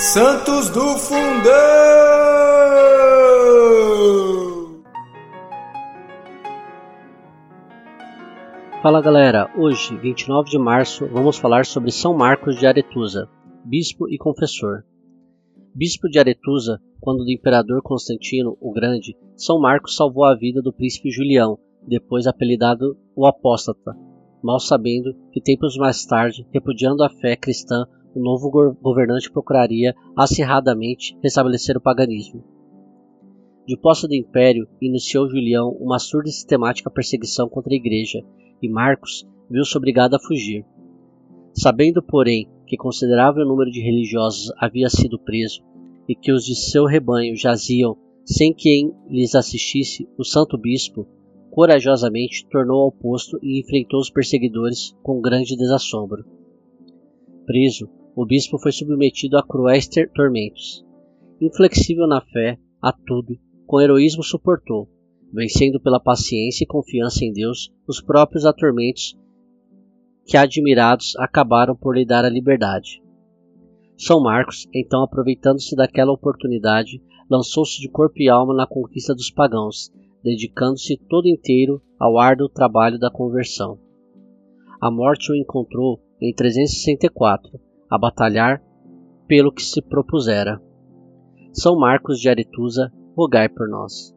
Santos do Fundão! Fala galera, hoje, 29 de março, vamos falar sobre São Marcos de Aretusa, bispo e confessor. Bispo de Aretusa, quando do imperador Constantino o Grande, São Marcos salvou a vida do príncipe Julião, depois apelidado o Apóstata, mal sabendo que tempos mais tarde, repudiando a fé cristã, o novo governante procuraria acirradamente restabelecer o paganismo. De posse do império, iniciou Julião uma surda e sistemática perseguição contra a igreja, e Marcos viu-se obrigado a fugir. Sabendo, porém, que considerável número de religiosos havia sido preso e que os de seu rebanho jaziam sem quem lhes assistisse, o santo bispo corajosamente tornou ao posto e enfrentou os perseguidores com grande desassombro. Preso, o bispo foi submetido a cruéis tormentos. Inflexível na fé, a tudo, com heroísmo suportou, vencendo pela paciência e confiança em Deus os próprios atormentos que, admirados, acabaram por lhe dar a liberdade. São Marcos, então aproveitando-se daquela oportunidade, lançou-se de corpo e alma na conquista dos pagãos, dedicando-se todo inteiro ao árduo trabalho da conversão. A morte o encontrou em 364, a batalhar pelo que se propusera. São Marcos de Aretusa, rogai por nós.